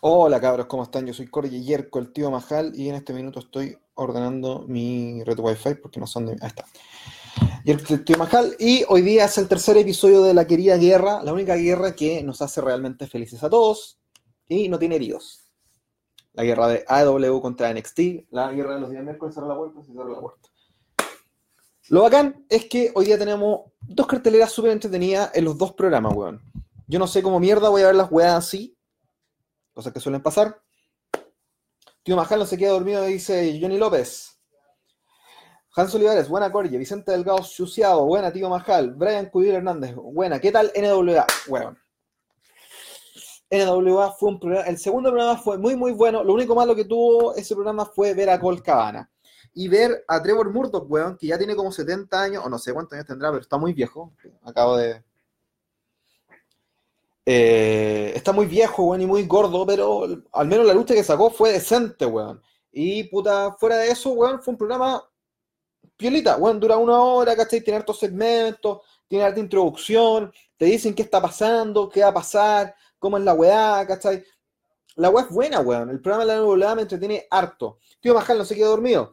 Hola cabros, ¿cómo están? Yo soy Corey Yerko, el tío Majal, y en este minuto estoy ordenando mi red Wi-Fi porque no son de. Ahí está. Yerko, el tío Majal, y hoy día es el tercer episodio de la querida guerra, la única guerra que nos hace realmente felices a todos y no tiene heridos. La guerra de AEW contra NXT, la guerra de los días miércoles, cerrar la puerta, se cerra la puerta. Lo bacán es que hoy día tenemos dos carteleras súper entretenidas en los dos programas, weón. Yo no sé cómo mierda voy a ver las weas así, cosas que suelen pasar. Tío Majal no se queda dormido, dice Johnny López. Hans Olivares, buena Corrie. Vicente Delgado Chuciado, buena tío Majal. Brian Cudir Hernández, buena. ¿Qué tal NWA? Bueno. NWA fue un programa, el segundo programa fue muy muy bueno. Lo único malo que tuvo ese programa fue ver a Cole Cabana. Y ver a Trevor Murdoch, weón, que ya tiene como 70 años, o no sé cuántos años tendrá, pero está muy viejo. Acabo de, eh, está muy viejo, weón, y muy gordo, pero al menos la lucha que sacó fue decente, weón. Y puta, fuera de eso, weón, fue un programa piolita, weón, dura una hora, ¿cachai? Tiene hartos segmentos, tiene harta introducción, te dicen qué está pasando, qué va a pasar, cómo es la weá. La weá es buena, weón. El programa de la nueva me entretiene harto. Tío Majal no se queda dormido.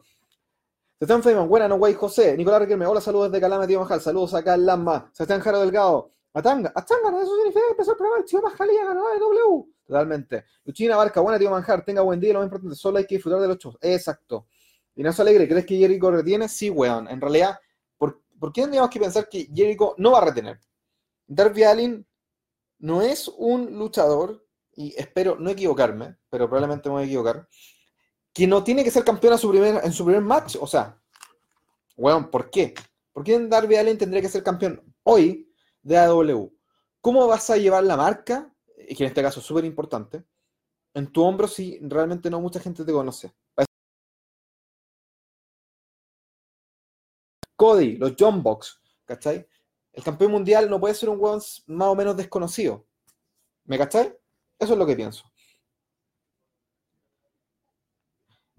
Sebastián Feynman, buena, no guay José. Nicolás Riquelme, hola, saludos desde Calama, tío Majal. Saludos acá en Lama. Sebastián Jaro Delgado. Atanga, Atanga, eso significa que empezó el programa el tío Majalía ganador de W. Totalmente. Luchina Barca, buena tío Manjar, tenga buen día, lo más importante, solo hay que disfrutar de los shows. Exacto. Ignacio Alegre, ¿crees que Jericho retiene? Sí, weón. En realidad, ¿por, ¿por qué tendríamos que pensar que Jericho no va a retener? Darby Allin no es un luchador, y espero no equivocarme, pero probablemente me voy a equivocar, que no tiene que ser campeón en su primer, en su primer match. O sea, weón, ¿por qué? ¿Por qué Darby Allin tendría que ser campeón hoy de AW. ¿Cómo vas a llevar la marca, que en este caso es súper importante, en tu hombro si realmente no mucha gente te conoce? Cody, los John Box, ¿cachai? El campeón mundial no puede ser un weón más o menos desconocido. ¿Me cachai? Eso es lo que pienso.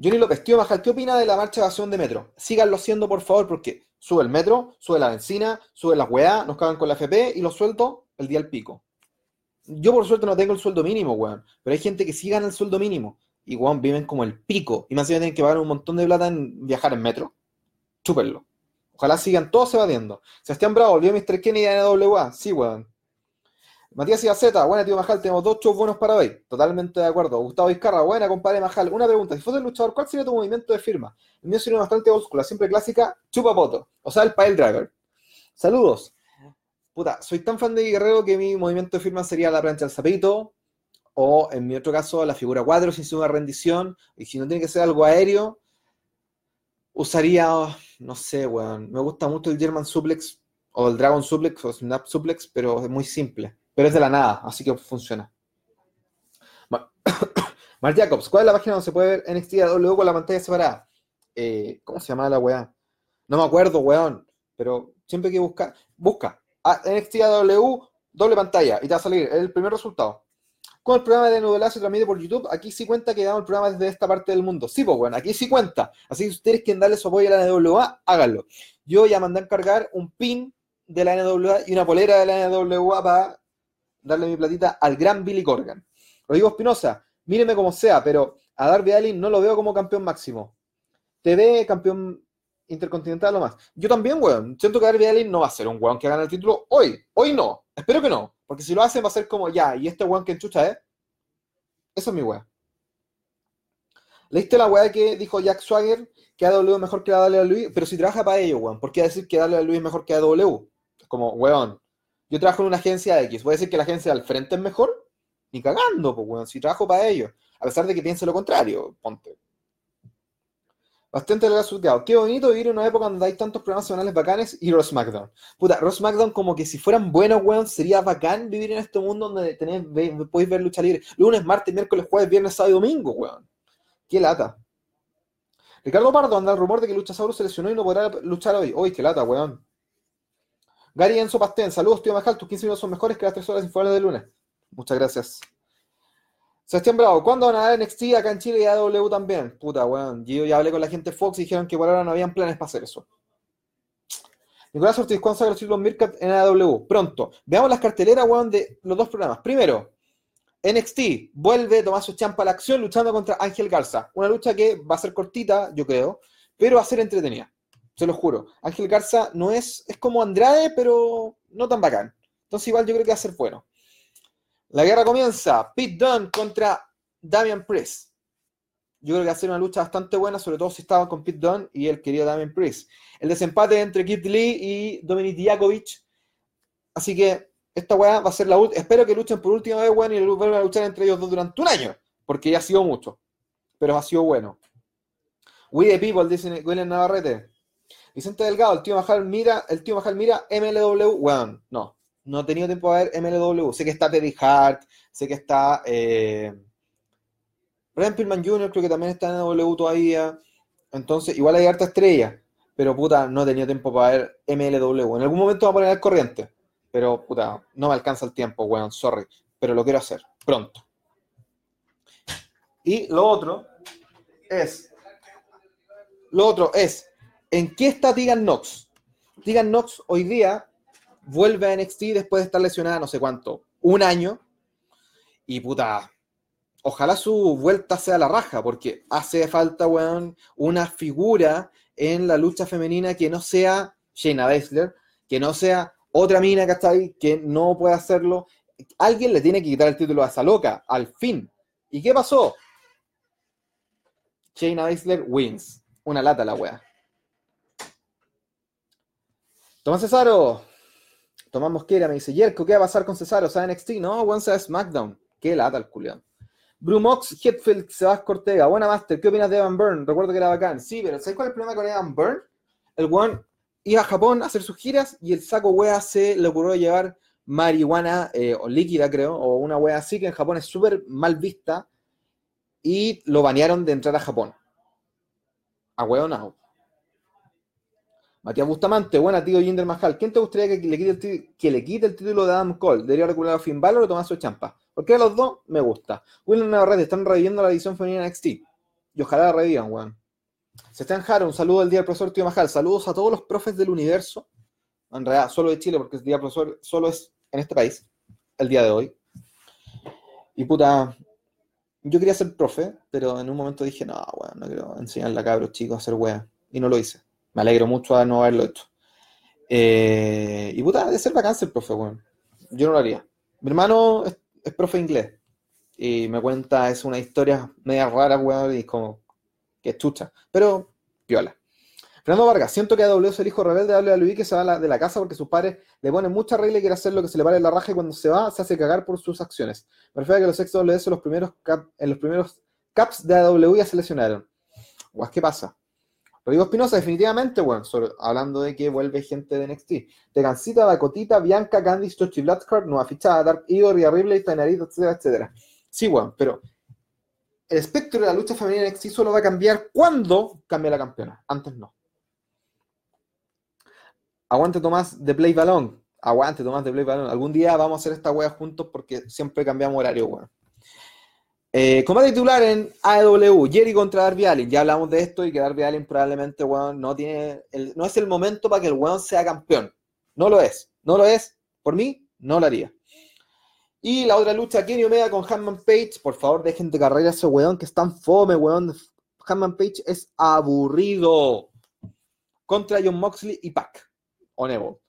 Johnny López, tío Majal, ¿qué opina de la marcha de acción de metro? Síganlo haciendo, por favor, porque Sube el metro, sube la benzina, sube las weá, nos cagan con la FP y los suelto el día al pico. Yo por suerte no tengo el sueldo mínimo, weón. Pero hay gente que sí gana el sueldo mínimo. Y weón, viven como el pico. Y más bien tienen que pagar un montón de plata en viajar en metro. Chúpenlo. Ojalá sigan todos evadiendo. Sebastián Bravo, volvió Mr. Kenny de NWA. Sí, weón. Matías Iaceta, buena tío Majal, tenemos dos shows buenos para hoy. Totalmente de acuerdo. Gustavo Vizcarra, buena compadre Majal. Una pregunta, si fuese el luchador, ¿cuál sería tu movimiento de firma? El mío sería bastante oscura, siempre clásica, chupa poto. O sea, el pile driver. Saludos. Puta, soy tan fan de Guerrero que mi movimiento de firma sería la plancha del zapito, o en mi otro caso, la figura 4 sin una rendición, y si no tiene que ser algo aéreo, usaría, no sé, weón, me gusta mucho el German Suplex, o el Dragon Suplex, o Snap Suplex, pero es muy simple pero es de la nada, así que funciona. Mark Jacobs, ¿cuál es la página donde se puede ver NXT con la pantalla separada? Eh, ¿Cómo se llama la weá? No me acuerdo, weón, pero siempre que busca, busca ah, NXT W doble pantalla y te va a salir el primer resultado. Con el programa de Nudelazo se transmite por YouTube, aquí sí cuenta que damos el programa desde esta parte del mundo. Sí, pues bueno, aquí sí cuenta. Así que si ustedes quieren darle su apoyo a la NWA, háganlo. Yo ya mandé a encargar un pin de la NWA y una polera de la NWA para darle mi platita al gran Billy Corgan. Rodrigo Espinosa, míreme como sea, pero a Darby Allin no lo veo como campeón máximo. Te ve campeón intercontinental o más. Yo también, weón. Siento que Darby Allin no va a ser un weón que gane el título hoy. Hoy no. Espero que no. Porque si lo hacen va a ser como ya, y este weón que enchucha, ¿eh? Eso es mi weón. ¿Leíste la weá que dijo Jack Swagger? Que AW es mejor que la WWE, pero si trabaja para ello, weón. ¿Por qué decir que WWE es mejor que AW? Es como, weón, yo trabajo en una agencia X. ¿Voy a decir que la agencia al frente es mejor? Ni cagando, pues, bueno, si trabajo para ellos. A pesar de que piense lo contrario, ponte. Bastante suteado. Qué bonito vivir en una época donde hay tantos programas semanales bacanes y Ross SmackDown. Puta, Ross SmackDown como que si fueran buenos, weón, sería bacán vivir en este mundo donde tenés, podéis ver lucha libre lunes, martes, miércoles, jueves, viernes, sábado y domingo, weón. Qué lata. Ricardo Pardo anda el rumor de que Luchasaurus se lesionó y no podrá luchar hoy. Uy, qué lata, weón. Gary Enzo Pastén, saludos, tío Majal, tus 15 minutos son mejores que las 3 horas informales de lunes. Muchas gracias. Sebastián Bravo, ¿cuándo van a dar NXT acá en Chile y AW también? Puta, weón. Yo ya hablé con la gente Fox y dijeron que por ahora no habían planes para hacer eso. Nicolás Ortiz, ¿cuándo sale los títulos Mirkat en AW? Pronto. Veamos las carteleras, weón, de los dos programas. Primero, NXT vuelve Tomás Champa a la acción luchando contra Ángel Garza. Una lucha que va a ser cortita, yo creo, pero va a ser entretenida. Se lo juro. Ángel Garza no es, es como Andrade, pero no tan bacán. Entonces igual yo creo que va a ser bueno. La guerra comienza. Pete Dunne contra Damian Priest. Yo creo que va a ser una lucha bastante buena, sobre todo si estaban con Pete Dunne y el querido Damian Priest. El desempate entre Kid Lee y Dominic Dijakovic. Así que esta weá va a ser la última. Espero que luchen por última vez, weón, y vuelvan a luchar entre ellos dos durante un año. Porque ya ha sido mucho. Pero ha sido bueno. We the people, dice William Navarrete. Vicente Delgado, el tío Majal mira, el tío Majal mira MLW. Weón, no. No he tenido tiempo de ver MLW. Sé que está Teddy Hart, sé que está. Eh, Brian Pillman Jr. creo que también está en MLW todavía. Entonces, igual hay harta estrella. Pero puta, no he tenido tiempo para ver MLW. En algún momento va a poner al corriente. Pero puta, no me alcanza el tiempo, weón, sorry. Pero lo quiero hacer, pronto. Y lo otro es. Lo otro es. ¿En qué está Tegan Knox? Tegan Knox hoy día vuelve a NXT después de estar lesionada no sé cuánto, un año. Y puta, ojalá su vuelta sea la raja, porque hace falta, weón, una figura en la lucha femenina que no sea Shayna Baszler, que no sea otra mina, ahí que no puede hacerlo. Alguien le tiene que quitar el título a esa loca, al fin. ¿Y qué pasó? Shayna Baszler wins. Una lata la wea. Tomás Cesaro. Tomás Mosquera me dice, Yerko, ¿qué va a pasar con Cesaro? Sea, NXT, no, one a SmackDown. Qué lata el culión. Brumox, Hetfield, Sebas Ortega. Buena Master, ¿qué opinas de Evan Byrne? Recuerdo que era bacán. Sí, pero ¿sabes cuál es el problema con Evan Byrne? El one iba a Japón a hacer sus giras y el saco wea se le ocurrió llevar marihuana eh, o líquida, creo, o una wea así que en Japón es súper mal vista y lo banearon de entrar a Japón. A huevo no. Matías Bustamante, buena tío Jinder Mahal. ¿Quién te gustaría que le, quite el título de Adam Cole? ¿Debería recuperar a Finn Balor o Tomás Champa? Porque de los dos me gusta. William Navarrete están reviviendo la edición femenina NXT. Y ojalá la revivan, weón. Sebastián Jaro, un saludo del día del profesor Tío Majal. Saludos a todos los profes del universo. En realidad, solo de Chile, porque el día del profesor solo es en este país, el día de hoy. Y puta, yo quería ser profe, pero en un momento dije, no, weón, no quiero enseñarle a cabros chicos a hacer weá. Y no lo hice. Me alegro mucho de no haberlo hecho. Eh, y puta, de ser bacán ser profe, weón. Yo no lo haría. Mi hermano es, es profe inglés. Y me cuenta, es una historia media rara, weón, y como que chucha, pero piola. Fernando Vargas, siento que AW es el hijo rebelde de Luis que se va de la casa porque sus padres le ponen mucha regla y quiere hacer lo que se le vale la raja y cuando se va se hace cagar por sus acciones. Me refiero a que los ex AW los primeros en los primeros caps de AW ya se lesionaron. Guas, ¿qué pasa? Rodrigo Espinosa, definitivamente, bueno, hablando de que vuelve gente de NXT. Tegancita, Dakotita, Bianca, Candice, Tochi Bloodcard, Nueva Fichada, Dark Igor, Ria Ripley, Tainarito, etcétera, etcétera. Sí, bueno, pero el espectro de la lucha femenina en NXT solo va a cambiar cuando cambie la campeona. Antes no. Aguante Tomás de Play Balón. Aguante Tomás de Play Balón. Algún día vamos a hacer esta wea juntos porque siempre cambiamos horario, weón. Eh, combate titular en AEW, Jerry contra Darby Allin. Ya hablamos de esto y que Darby Allin probablemente, weón, no tiene. no es el momento para que el weón sea campeón. No lo es. No lo es. Por mí, no lo haría. Y la otra lucha, Kenny Omega con Hanman Page. Por favor, dejen de carrera ese weón que es tan fome, weón. Hanman Page es aburrido. Contra John Moxley y Pac. O Nebo.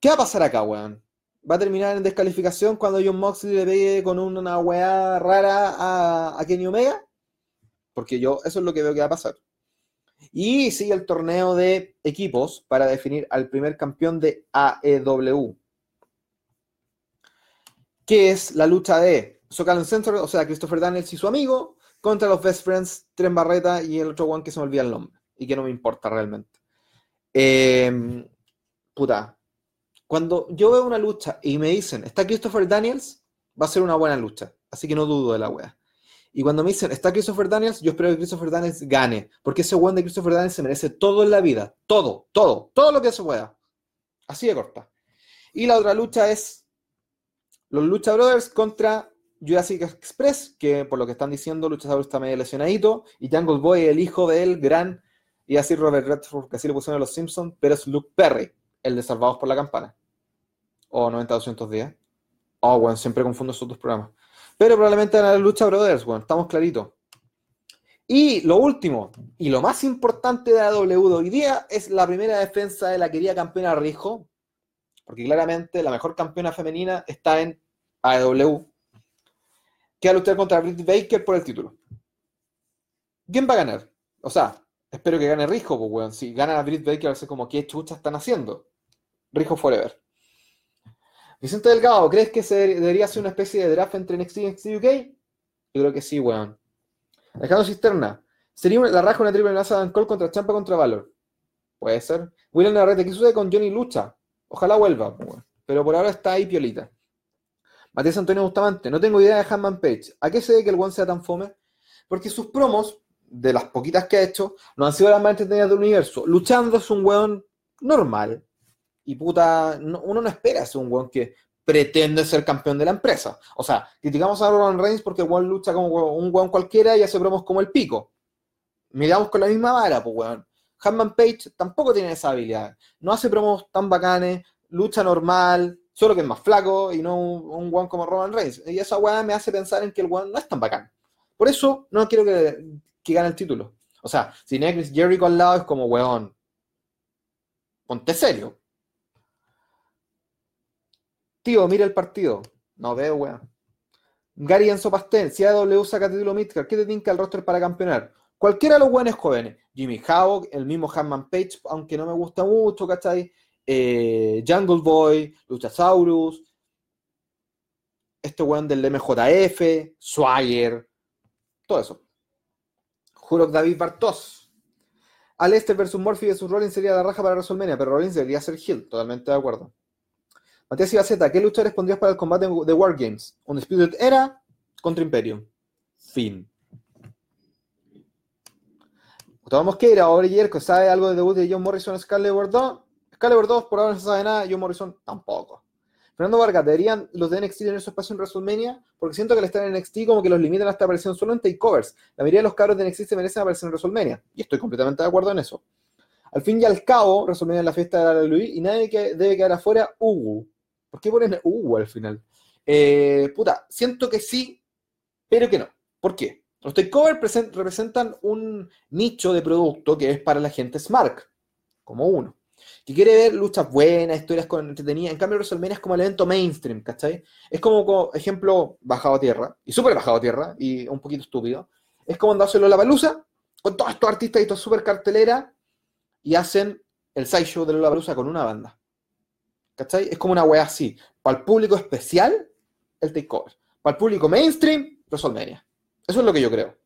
¿Qué va a pasar acá, weón? ¿Va a terminar en descalificación cuando John Moxley le pegue con una weá rara a, Kenny Omega? Porque yo, eso es lo que veo que va a pasar. Y sigue el torneo de equipos para definir al primer campeón de AEW que es la lucha de Socal Center, o sea, Christopher Daniels y su amigo, contra los Best Friends, Tren Barreta y el otro one que se me olvida el nombre y que no me importa realmente. Em, puta, cuando yo veo una lucha y me dicen, está Christopher Daniels, va a ser una buena lucha, así que no dudo de la wea. Y cuando me dicen, está Christopher Daniels, yo espero que Christopher Daniels gane, porque ese one de Christopher Daniels se merece todo en la vida, todo, todo, todo lo que se pueda. Así de corta. Y la otra lucha es los Lucha Brothers contra Jurassic Express, que por lo que están diciendo, Lucha Brothers está medio lesionadito, y Jungle Boy, el hijo del gran, y así Robert Redford, que así le pusieron a los Simpsons, pero es Luke Perry, el de Salvados por la Campana. O 90-200 días. Oh, weón, siempre confundo esos dos programas. Pero probablemente en la lucha Brothers, weón, estamos claritos. Y lo último, y lo más importante de AW de hoy día, es la primera defensa de la querida campeona Rijo, porque claramente la mejor campeona femenina está en AW, que va a luchar contra Britt Baker por el título. ¿Quién va a ganar? O sea, espero que gane Rijo, pues, weón. Si gana Britt Baker, va a como, ¿qué chucha están haciendo? Rijo Forever. Vicente Delgado, ¿crees que se debería hacer una especie de draft entre NXT y NXT UK? Yo creo que sí, weón. Alejandro Cisterna, ¿sería la raja una triple amenaza de Cole contra Champa contra Valor? Puede ser. William Narrete, ¿qué sucede con Johnny Lucha? Ojalá vuelva, weón. pero por ahora está ahí piolita. Matías Antonio Bustamante, no tengo idea de Hanman Page. ¿A qué se debe que el one sea tan fome? Porque sus promos, de las poquitas que ha hecho, no han sido las más entretenidas del universo. Luchando es un weón normal. Y puta, uno no espera ser un weón que pretende ser campeón de la empresa. O sea, criticamos a Roman Reigns porque weón lucha como un weón cualquiera y hace promos como el pico. Miramos con la misma vara, pues weón. Hanman Page tampoco tiene esa habilidad. No hace promos tan bacanes, lucha normal, solo que es más flaco y no un, un como Roman Reigns. Y esa weá me hace pensar en que el weón no es tan bacán. Por eso no quiero que, gane el título. O sea, si Chris Jericho al lado es como weón. Ponte serio. Tío, mira el partido. No veo, weón. Gary Enzo Pastel, si AW saca título Midcard, ¿qué te tinca el roster para campeonar? Cualquiera de los buenos jóvenes. Jimmy Havoc, el mismo Hanman Page, aunque no me gusta mucho, ¿cachai? Eh, Jungle Boy, Luchasaurus, este weón del MJF, Swagger, todo eso. Juro David Bartos. Alester versus Murphy versus Rollins sería la raja para WrestleMania, pero Rollins debería ser Hill, totalmente de acuerdo. Matías Ibaceta, ¿qué luchadores pondrías para el combate de War Games? Undisputed Era contra Imperium. Fin. Gustavo Mosqueira, ahora Yerko, ¿sabe algo de debut de John Morrison Scarlett Bordeaux? Excalibur 2 por ahora no se sabe nada, John Morrison tampoco. Fernando Vargas, ¿deberían los de NXT tener su espacio en WrestleMania? Porque siento que al estar en NXT como que los limitan hasta aparición solo en takeovers. La mayoría de los cabros de NXT se merecen aparecer en WrestleMania. Y estoy completamente de acuerdo en eso. Al fin y al cabo, WrestleMania es la fiesta de la WWE y nadie que debe quedar afuera, Ugu. ¿Por qué ponen Ugu al final? Eh, puta, siento que sí, pero que no. ¿Por qué? Los takeovers representan un nicho de producto que es para la gente smart, como uno que quiere ver luchas buenas, historias con entretenidas. En cambio, WrestleMania es como el evento mainstream, ¿cachai? Es como, ejemplo, bajado a tierra, y súper bajado a tierra, y un poquito estúpido. Es como cuando hacen la palusa con todos estos artistas y toda súper cartelera, y hacen el sideshow de la Palusa con una banda. ¿Cachai? Es como una wea así. Para el público especial, el takeover. Para el público mainstream, WrestleMania. Eso es lo que yo creo.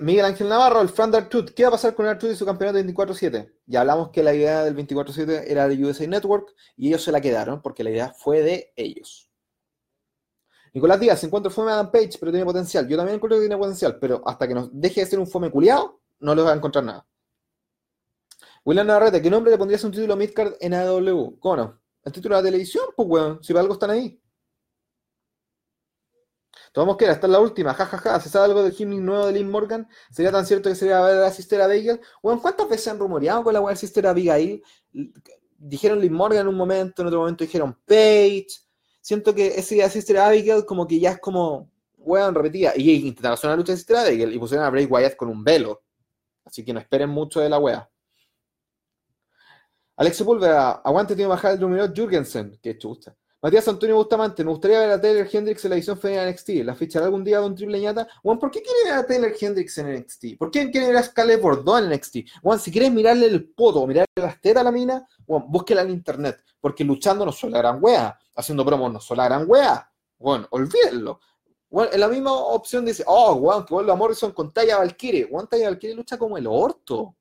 Miguel Ángel Navarro, el Fran Artut. ¿Qué va a pasar con Artut y su campeonato de 24-7? Ya hablamos que la idea del 24-7 era de USA Network y ellos se la quedaron porque la idea fue de ellos. Nicolás Díaz, se encuentra fome Adam Page, pero tiene potencial. Yo también encuentro que tiene potencial, pero hasta que nos deje de ser un fome culiado, no le va a encontrar nada. William Navarrete, ¿qué nombre le pondrías un título midcard en AW? ¿Cómo no? El título de la televisión, pues weón, si para algo están ahí. Tomamos que era, esta es la última, jajaja, ¿se sabe algo del gimmick nuevo de Lynn Morgan? ¿Sería tan cierto que sería ver a la Sister Abigail? Bueno, ¿cuántas veces han rumoreado con la web Sister Abigail? Dijeron Lynn Morgan en un momento, en otro momento dijeron Paige. Siento que ese día Sister Abigail como que ya es como, weón, repetida. Y intentaron hacer una lucha de Sister Abigail y pusieron a Bray Wyatt con un velo. Así que no esperen mucho de la wea. Alex Sepúlveda, aguante tío bajar el número Jurgensen. Qué chusta. Matías Antonio Bustamante, me gustaría ver a Taylor Hendricks en la edición femenina NXT. ¿La fichará algún día Don Triple Ñata? Juan, ¿por qué quiere ver a Taylor Hendricks en NXT? ¿Por qué quiere ver a Scarlett Bordeaux en NXT? Juan, si quieres mirarle el poto, mirarle las tetas a la mina, Juan, búsquela en internet. Porque luchando no son la gran wea. Haciendo promos no son la gran wea. Bueno, olvídenlo. Bueno, en la misma opción dice, oh, Juan, que vuelva Morrison con Taya Valkyrie. Juan, Taya Valkyrie lucha como el orto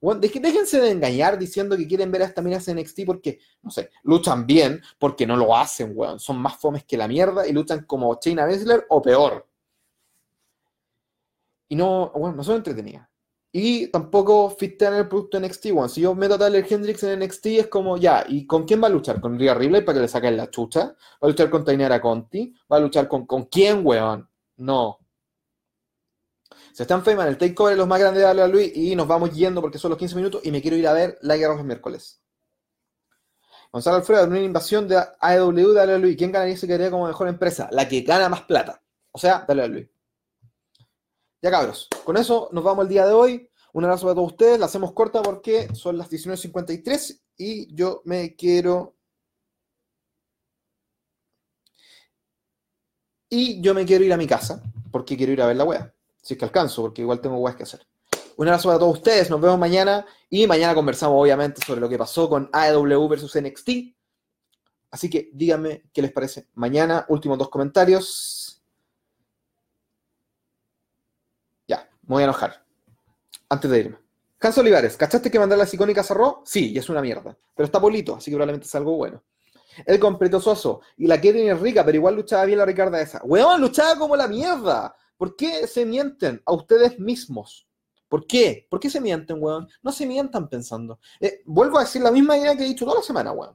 déjense de engañar diciendo que quieren ver a esta minas en NXT porque, no sé, luchan bien, porque no lo hacen, weón. Son más fomes que la mierda y luchan como Chaina Baszler o peor. Y no, bueno, no son entretenidas. Y tampoco en el producto NXT, weón. Si yo meto a Tyler Hendrix en NXT es como, ya, ¿y con quién va a luchar? ¿Con Rhea Ripley para que le saquen la chucha? ¿Va a luchar con Tainara Conti? ¿Va a luchar con, con quién, weón? No. Se están en el takeover de los más grandes de Luis y nos vamos yendo porque son los 15 minutos y me quiero ir a ver la guerra los miércoles. Gonzalo Alfredo, una invasión de AEW de WWE. ¿Quién ganaría se quedaría como mejor empresa? La que gana más plata. O sea, WWE. Ya cabros, con eso nos vamos el día de hoy. Un abrazo para todos ustedes. La hacemos corta porque son las 19.53 y yo me quiero. Y yo me quiero ir a mi casa porque quiero ir a ver la wea. Si es que alcanzo, porque igual tengo weas que hacer. Un abrazo para todos ustedes. Nos vemos mañana. Y mañana conversamos, obviamente, sobre lo que pasó con AEW versus NXT. Así que díganme qué les parece. Mañana, últimos dos comentarios. Ya, me voy a enojar antes de irme. Canso Olivares, ¿cachaste que mandar las icónicas a? Sí, y es una mierda. Pero está polito, así que probablemente es algo bueno. El completo soso. Y la Katie es rica, pero igual luchaba bien la Ricarda esa. Weón, luchaba como la mierda. ¿Por qué se mienten a ustedes mismos? ¿Por qué? ¿Por qué se mienten, weón? No se mientan pensando. Eh, vuelvo a decir la misma idea que he dicho toda la semana, weón.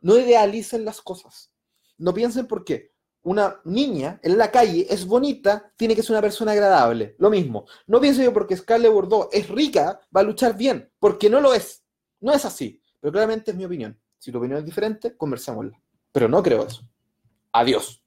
No idealicen las cosas. No piensen por qué una niña en la calle es bonita, tiene que ser una persona agradable. Lo mismo. No pienso yo porque Scarlett Bordeaux es rica, va a luchar bien, porque no lo es. No es así. Pero claramente es mi opinión. Si tu opinión es diferente, conversémosla. Pero no creo eso. Adiós.